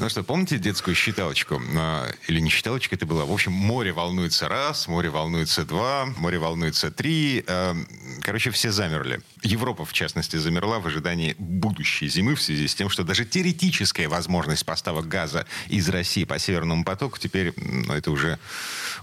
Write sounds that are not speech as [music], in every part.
Ну что, помните детскую считалочку? А, Или не считалочка это была? В общем, море волнуется раз, море волнуется два, море волнуется три. А, Короче, все замерли. Европа, в частности, замерла в ожидании будущей зимы в связи с тем, что даже теоретическая возможность поставок газа из России по Северному потоку теперь, ну, это уже,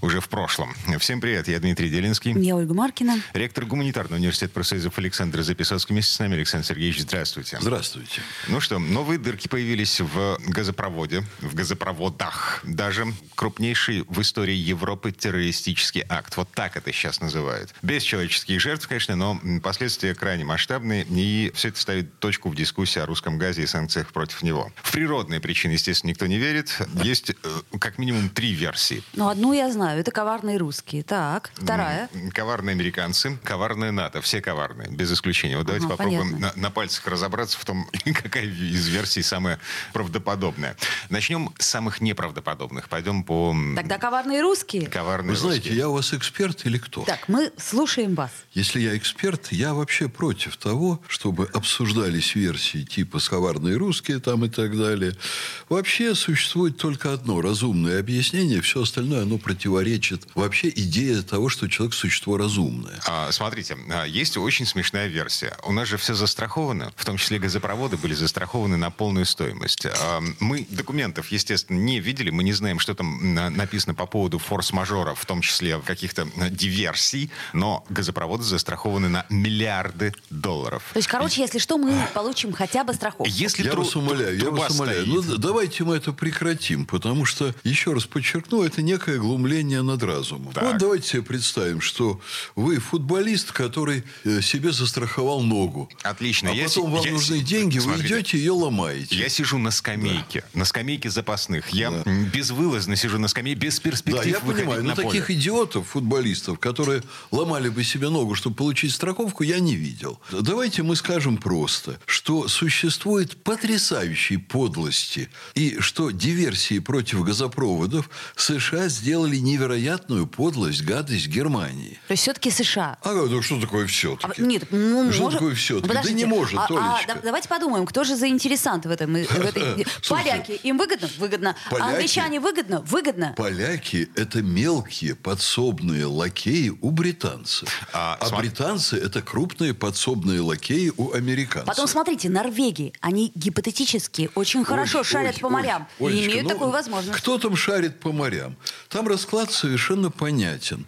уже в прошлом. Всем привет, я Дмитрий Делинский. Я Ольга Маркина. Ректор гуманитарного университета профсоюзов Александр Записовский. Вместе с нами Александр Сергеевич, здравствуйте. Здравствуйте. Ну что, новые дырки появились в газопроводе, в газопроводах. Даже крупнейший в истории Европы террористический акт. Вот так это сейчас называют. Без человеческих жертв, конечно, но последствия крайне масштабные. И все это ставит точку в дискуссии о русском газе и санкциях против него. В природные причины, естественно, никто не верит. Есть э, как минимум три версии. Ну, одну я знаю. Это коварные русские. Так, вторая. Коварные американцы, коварные НАТО. Все коварные, без исключения. Вот давайте Ага, попробуем на, на пальцах разобраться в том, [laughs] какая из версий самая правдоподобная. Начнем с самых неправдоподобных. Пойдем по Тогда коварные русские. коварные Вы знаете, русские. я у вас эксперт или кто? Так, мы слушаем вас. Если я эксперт, я вообще против того, чтобы обсуждались версии типа «сковарные русские» там и так далее. Вообще существует только одно разумное объяснение, все остальное оно противоречит вообще идее того, что человек – существо разумное. А, смотрите, а, есть очень смешная версия. У нас же все застраховано, в том числе газопроводы были застрахованы на полную стоимость. А, Мы документов, естественно, не видели, мы не знаем, что там на- написано по поводу форс-мажора, в том числе каких-то а, диверсий, но газопроводы застрахованы на миллиарды долларов. То есть, короче, если что, мы получим хотя бы страховку. Если я тру- вас умоляю, я вас умоляю. стоит- Ну, давайте мы это прекратим, потому что, еще раз подчеркну, это некое глумление над разумом. Так. Вот давайте себе представим, что вы футболист, который э, себе застраховал ногу. Отлично. А Я потом си- вам я нужны деньги, вы Смотрите. идете и ее ломаете. Я сижу на скамейке, на скамейке запасных. Я м, безвылазно сижу на скамейке, без перспектив Да, я понимаю, но поле. таких идиотов, футболистов, которые ломали бы себе ногу, чтобы получить страховку, я не видел. Давайте мы скажем просто, что существует потрясающие подлости, и что диверсии против газопроводов США сделали невероятную подлость, гадость Германии. То есть, все-таки США. А ну что такое А, все-таки? нет, ну, Что может- такое все-таки? Да Подождите, не может, а- а, Толечка. да- давайте подумаем, кто же заинтересант в этом? в этой- [laughs] Поляки. Им выгодно? Выгодно. А поляки- англичане выгодно? Выгодно. Поляки – это мелкие подсобные лакеи у британцев. А, А, британцы – это крупные подсобные лакеи у американцев. Потом, смотрите, Норвегии, они гипотетически очень хорошо Ой, шарят ой, по ой, морям и Олечка, имеют ну, такую возможность. Кто там шарит по морям? Там расклад совершенно понятен.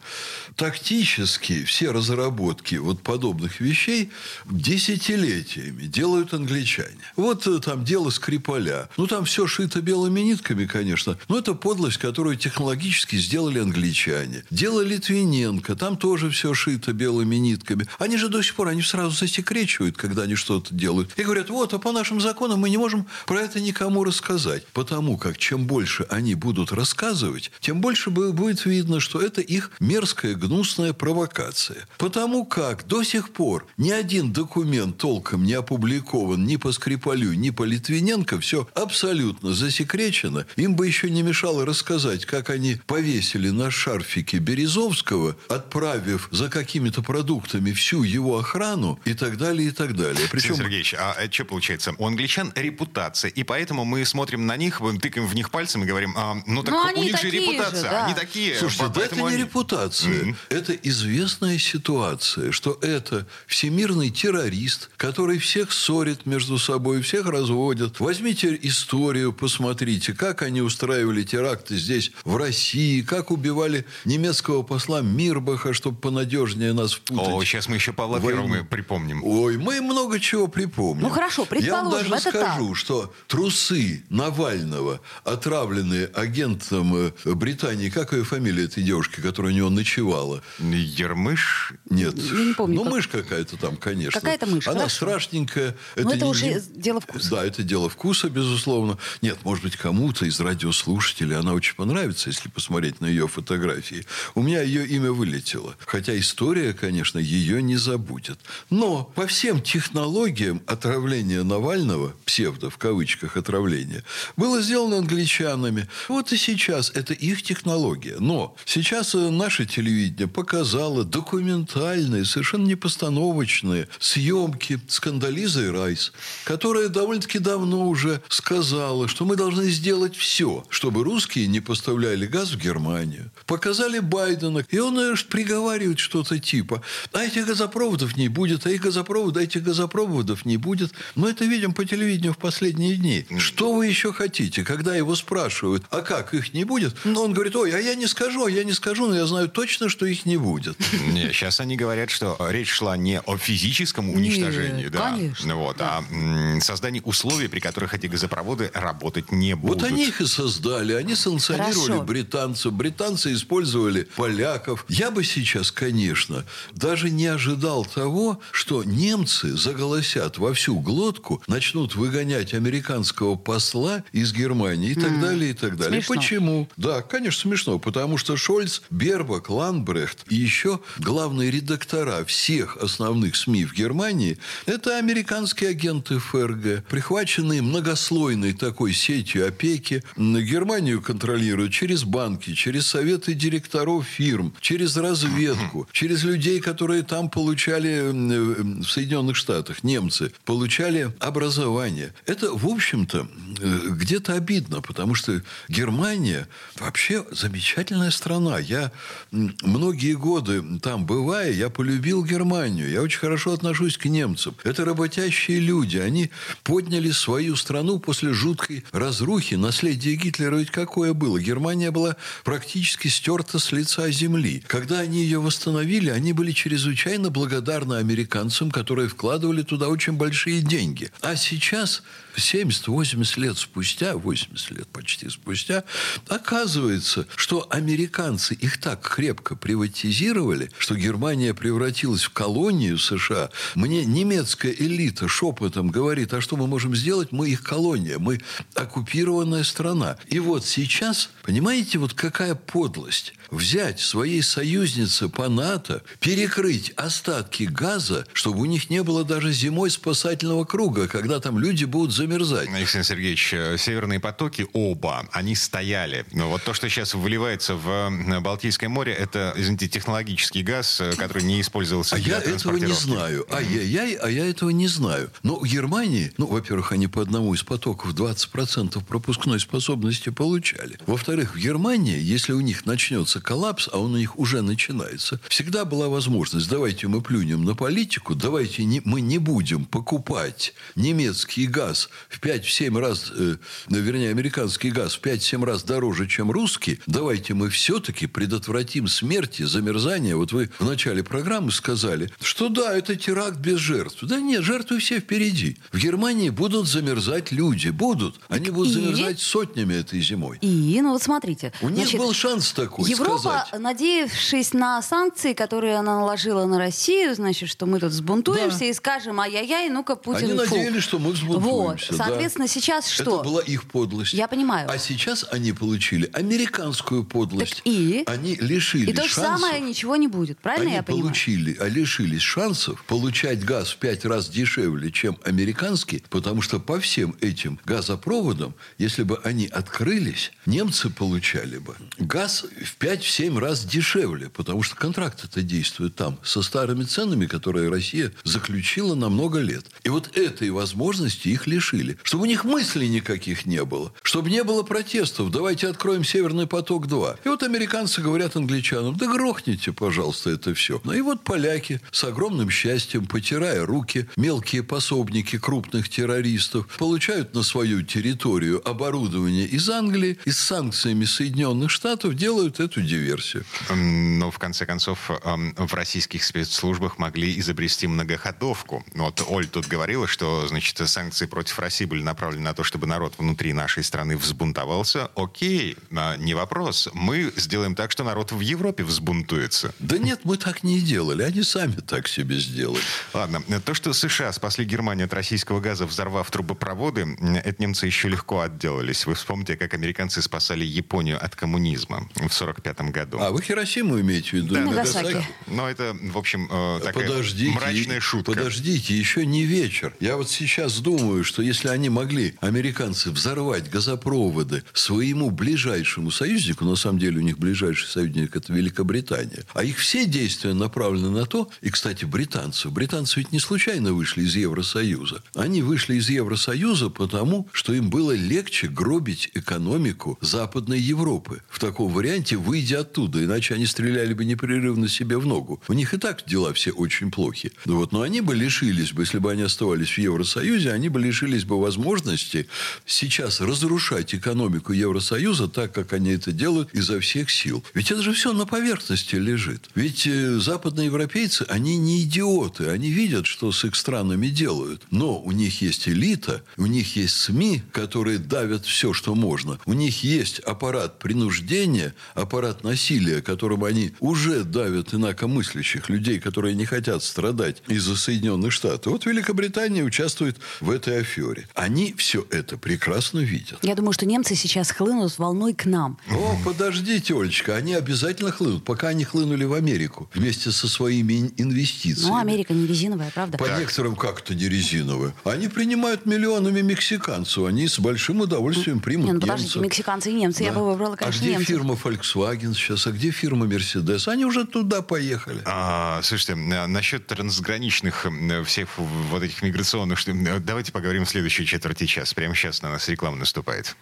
Тактически все разработки вот подобных вещей десятилетиями делают англичане. Вот э, там дело Скрипаля. Ну, там все шито белыми нитками, конечно. Но это подлость, которую технологически сделали англичане. Дело Литвиненко. Там тоже все шито белыми нитками. Они же до сих пор, они сразу засекречивают, когда они что-то делают. И говорят, вот, а по нашим законам мы не можем про это никому рассказать. Потому как чем больше они будут рассказывать, тем больше бу- будет видно, что это их мерзкая, гнусная провокация. Потому как до сих пор ни один документ толком не опубликован ни по Скрипалю, ни по Литвиненко. Все абсолютно засекречено. Им бы еще не мешало рассказать, как они повесили на шарфике Березовского, отправив за какими-то продуктами всю его охрану и так далее, и так далее. Причем... Причем Сергеевич, а это что получается? У англичан репутация, и поэтому мы смотрим на них, мы тыкаем в них пальцем и говорим, а, ну так Ну, у них же такие же, репутация, да. они такие. Слушайте, по- да это не они- репутация. Это известная ситуация, что это всемирный террорист, который всех ссорит между собой, всех разводит. Возьмите историю, посмотрите, как они устраивали теракты здесь, в России, как убивали немецкого посла Мирбаха, чтобы понадежнее нас впутать. О, сейчас мы еще Павла Войну. Первого припомним. Ой, мы много чего припомним. Ну, хорошо, Я вам предположим, даже это скажу, что трусы Навального, отравленные агентом э, Британии, как ее какая фамилия этой девушки, которая у него ночевала? Ермыш? Нет. Я не помню, Ну, как. мышь какая-то там, конечно. Какая-то мышь, Она хорошо. страшненькая. Ну, это не- уже дело вкуса. Да, это дело вкуса, безусловно. Нет, может быть, кому-то из радиослушателей она очень понравится, если посмотреть на ее фотографии. У меня ее имя вылетело. Хотя история, конечно, ее не забудет. Но по всем технологиям отравления Навального, псевдо в кавычках отравления, было сделано англичанами. Вот и сейчас это их технология. Но сейчас э, наше телевидение показало документальные, совершенно непостановочные съемки с Кандализой Райс, которая довольно-таки давно уже сказала, что мы должны сделать все, чтобы русские не поставляли газ в Германию. Показали Байдена, и он э, приговаривает что-то типа, а этих газопроводов не будет, а их газопроводов, а этих газопроводов не будет. Мы это видим по телевидению в последние дни. Что вы еще хотите? Когда его спрашивают, а как, их не будет? Он говорит, ой, а я не скажу, а я не скажу, но я знаю точно, что их не будет. Не, сейчас они говорят, что речь шла не о физическом уничтожении, Нет, да, конечно, вот, а м, создании условий, при которых эти газопроводы работать не будут. Вот они их и создали. Они санкционировали Хорошо. британцев. Британцы использовали поляков. Я бы сейчас, конечно, даже не ожидал того, что немцы заголосят во всю глотку, начнут выгонять американского посла из Германии и так далее, и так далее. Смешно. Почему? Да, конечно, смешно. Потому что Шольц, Бербак, Ланбрехт и еще главные редактора всех основных СМИ в Германии – это американские агенты ФРГ, прихваченные многослойной такой сетью опеки. Германию контролируют через банки, через советы директоров фирм, через разведку, через людей, которые там получали э, в Соединенных Штатах, немцы, получали образование. Это, в общем-то, э, где-то обидно, потому что Германия вообще замечательная страна. Я многие годы там бывая, я полюбил Германию. Я очень хорошо отношусь к немцам. Это работящие люди. Они подняли свою страну после жуткой разрухи. Наследие Гитлера ведь какое было? Германия была практически стерта с лица земли. Когда они ее восстановили, они были чрезвычайно благодарны американцам, которые вкладывали туда очень большие деньги. А сейчас, 70-80 лет спустя, 80 лет почти спустя, оказывается, что американцы их так крепко приватизировали, что Германия превратилась в колонию США. Мне немецкая элита шепотом говорит, а что мы можем сделать? Мы их колония, мы оккупированная страна. И вот сейчас, понимаете, вот какая подлость. Взять своей союзнице по НАТО, перекрыть остатки газа, чтобы у них не было даже зимой спасательного круга, когда там люди будут замерзать. Александр Сергеевич, э, северные потоки оба, они стояли. Но вот то, что сейчас выливается в э, Балтийское море, это, извините, технологический газ, э, который не использовался А для я этого не знаю. Ай-яй-яй, а я этого не знаю. Но в Германии, ну, во-первых, они по одному из потоков 20% пропускной способности получали. Во-вторых, в Германии, если у них начнется коллапс, а он у них уже начинается, всегда была возможность, давайте мы плюнем на политику, давайте не- мы не будем покупать немецкий газ в 5-7 раз, э, вернее, американский газ в 5-7 раз дороже, чем русский, давайте мы все-таки предотвратим смерти, замерзание. Вот вы в начале программы сказали, что да, это теракт без жертв. Да нет, жертвы все впереди. В Германии будут замерзать люди, будут. Они будут и? замерзать сотнями этой зимой. И, ну вот смотрите. У них значит, был шанс такой Европа, сказать. надеявшись на санкции, которые она наложила на Россию, значит, что мы тут взбунтуемся Да. и скажем, ай-яй-яй, ну-ка, Путин Они фу». надеялись, что мы взбунтуемся. Вот, да. соответственно, сейчас что? Это была их подлость. Я понимаю. А сейчас они получили американскую подлость. Так и? Они лишились И то же шансов. самое ничего не будет, правильно Они я понимаю? получили, а лишились шансов получать газ в пять раз дешевле, чем американский, потому что по всем этим газопроводам, если бы они открылись, немцы получали бы газ в 5-7 раз дешевле, потому что контракт это действует там со старыми ценами, которые Россия заключила на много лет. И вот этой возможности их лишили. Чтобы у них мыслей никаких не было. Чтобы не было протестов. Давайте откроем Северный поток-2. И вот американцы говорят англичанам, да грохните, пожалуйста, это все. Ну и вот поляки с огромным счастьем, потирая руки, мелкие пособники крупных террористов, получают на свою территорию оборудование из Англии и с санкциями Соединенных Штатов делают эту диверсию. М, Но, в конце концов, эм, в российских спецслужбах могли изобрести многоходовку. Вот Оль тут говорила, что, значит, санкции против России были направлены на то, чтобы народ внутри нашей страны взбунтовался. Окей, а, не вопрос. Вопрос. Мы сделаем так, что народ в Европе взбунтуется. Да нет, мы так не делали. Они сами так себе сделали. Ладно. То, что США спасли Германию от российского газа, взорвав трубопроводы, это немцы еще легко отделались. Вы вспомните, как американцы спасали Японию от коммунизма в 45 году. А вы Хиросиму имеете в виду? Да, Нагасаки. Но это, в общем, э, такая подождите, мрачная шутка. Подождите, еще не вечер. Я вот сейчас думаю, что если они могли, американцы, взорвать газопроводы своему ближайшему союзнику, на самом деле у них ближайший союзник это Великобритания, а их все действия направлены на то, и, кстати, британцы, британцы ведь не случайно вышли из Евросоюза. Они вышли из Евросоюза потому, что им было легче гробить экономику Западной Европы. В таком варианте, выйдя оттуда, иначе они стреляли бы непрерывно себе в ногу. У них и так дела все очень плохи. Ну вот, но они бы лишились бы, если бы они оставались в Евросоюзе, они бы лишились бы возможности сейчас разрушать экономику Евросоюза так, как они это делают изо всех сил. Ведь это же все на поверхности лежит. Ведь э, западные европейцы, они не идиоты. Они видят, что с их странами делают. Но у них есть элита, у них есть СМИ, которые давят все, что можно. У них есть аппарат принуждения, аппарат насилия, которым они уже давят инакомыслящих людей, которые не хотят страдать из-за Соединенных Штатов. Вот Великобритания участвует в этой афере. Они все это прекрасно видят. Я думаю, что немцы сейчас хлынут волной к нам. О, подождите, Олечка, они обязательно хлынут, пока они хлынули в Америку вместе со своими инвестициями. Ну, Америка не резиновая, правда? По Так. некоторым как-то не резиновые. Они принимают миллионами мексиканцев. Они с большим удовольствием примут Не, ну подождите, немцев. мексиканцы и немцы. Я Да. бы выбрала, А конечно, где немцев. фирма Volkswagen сейчас? А где фирма Mercedes? Они уже туда поехали. А, слушайте, а, насчет трансграничных всех вот этих миграционных, давайте поговорим в следующей четверти часа. Прямо сейчас на нас реклама наступает.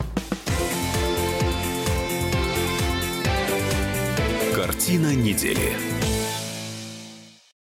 Картина недели.